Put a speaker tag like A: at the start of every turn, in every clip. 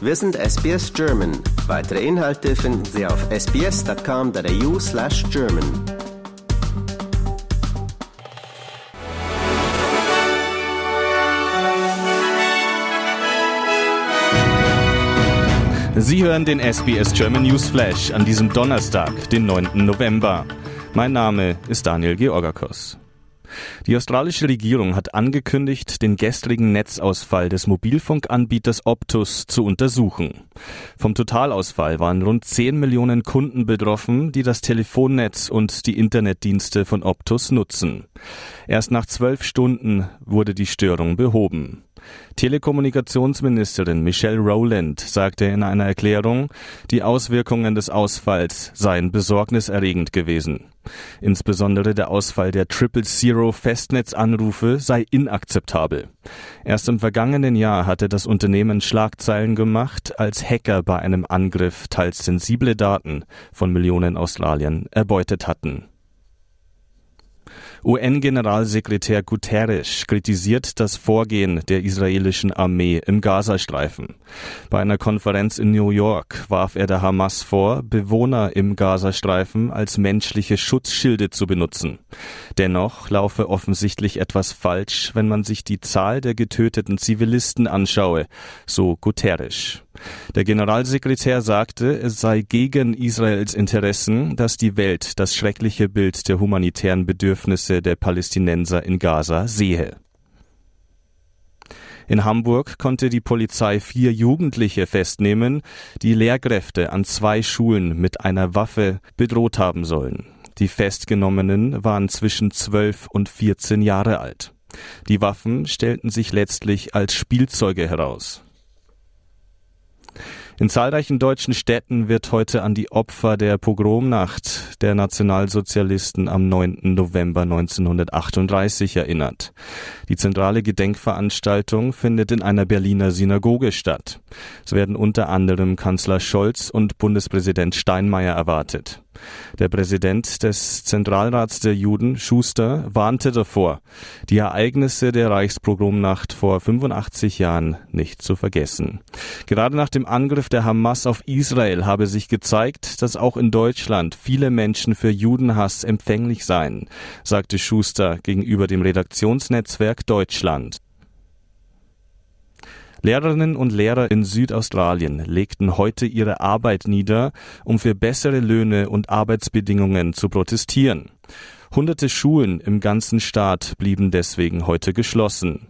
A: Wir sind SBS German. Weitere Inhalte finden Sie auf sbs.com.au slash German.
B: Sie hören den SBS German News Flash an diesem Donnerstag, den 9. November. Mein Name ist Daniel Georgakos. Die australische Regierung hat angekündigt, den gestrigen Netzausfall des Mobilfunkanbieters Optus zu untersuchen. Vom Totalausfall waren rund 10 Millionen Kunden betroffen, die das Telefonnetz und die Internetdienste von Optus nutzen. Erst nach zwölf Stunden wurde die Störung behoben. Telekommunikationsministerin Michelle Rowland sagte in einer Erklärung, die Auswirkungen des Ausfalls seien besorgniserregend gewesen. Insbesondere der Ausfall der Triple Zero Festnetzanrufe sei inakzeptabel. Erst im vergangenen Jahr hatte das Unternehmen Schlagzeilen gemacht, als Hacker bei einem Angriff teils sensible Daten von Millionen Australiern erbeutet hatten. UN-Generalsekretär Guterres kritisiert das Vorgehen der israelischen Armee im Gazastreifen. Bei einer Konferenz in New York warf er der Hamas vor, Bewohner im Gazastreifen als menschliche Schutzschilde zu benutzen. Dennoch laufe offensichtlich etwas falsch, wenn man sich die Zahl der getöteten Zivilisten anschaue, so Guterres. Der Generalsekretär sagte, es sei gegen Israels Interessen, dass die Welt das schreckliche Bild der humanitären Bedürfnisse der Palästinenser in Gaza sehe. In Hamburg konnte die Polizei vier Jugendliche festnehmen, die Lehrkräfte an zwei Schulen mit einer Waffe bedroht haben sollen. Die Festgenommenen waren zwischen zwölf und 14 Jahre alt. Die Waffen stellten sich letztlich als Spielzeuge heraus. In zahlreichen deutschen Städten wird heute an die Opfer der Pogromnacht der Nationalsozialisten am 9. November 1938 erinnert. Die zentrale Gedenkveranstaltung findet in einer Berliner Synagoge statt. Es werden unter anderem Kanzler Scholz und Bundespräsident Steinmeier erwartet. Der Präsident des Zentralrats der Juden, Schuster, warnte davor, die Ereignisse der Reichspogromnacht vor 85 Jahren nicht zu vergessen. Gerade nach dem Angriff der Hamas auf Israel habe sich gezeigt, dass auch in Deutschland viele Menschen für Judenhass empfänglich seien, sagte Schuster gegenüber dem Redaktionsnetzwerk Deutschland. Lehrerinnen und Lehrer in Südaustralien legten heute ihre Arbeit nieder, um für bessere Löhne und Arbeitsbedingungen zu protestieren. Hunderte Schulen im ganzen Staat blieben deswegen heute geschlossen.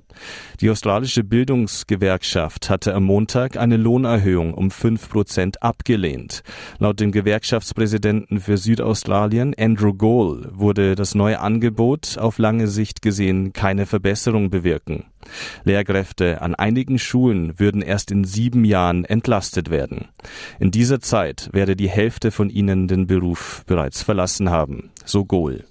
B: Die australische Bildungsgewerkschaft hatte am Montag eine Lohnerhöhung um fünf Prozent abgelehnt. Laut dem Gewerkschaftspräsidenten für Südaustralien, Andrew Gohl, wurde das neue Angebot auf lange Sicht gesehen keine Verbesserung bewirken. Lehrkräfte an einigen Schulen würden erst in sieben Jahren entlastet werden. In dieser Zeit werde die Hälfte von ihnen den Beruf bereits verlassen haben, so Gohl.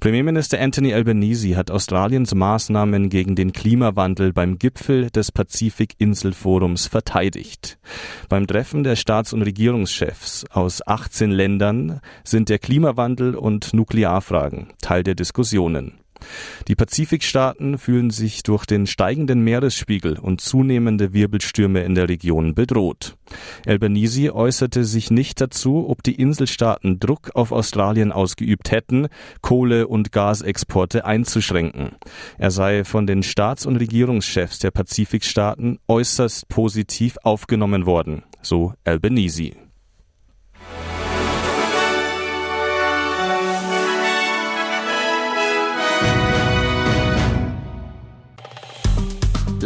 B: Premierminister Anthony Albanese hat Australiens Maßnahmen gegen den Klimawandel beim Gipfel des Pazifik-Inselforums verteidigt. Beim Treffen der Staats- und Regierungschefs aus 18 Ländern sind der Klimawandel und Nuklearfragen Teil der Diskussionen. Die Pazifikstaaten fühlen sich durch den steigenden Meeresspiegel und zunehmende Wirbelstürme in der Region bedroht. Albanese äußerte sich nicht dazu, ob die Inselstaaten Druck auf Australien ausgeübt hätten, Kohle- und Gasexporte einzuschränken. Er sei von den Staats- und Regierungschefs der Pazifikstaaten äußerst positiv aufgenommen worden, so Albanese.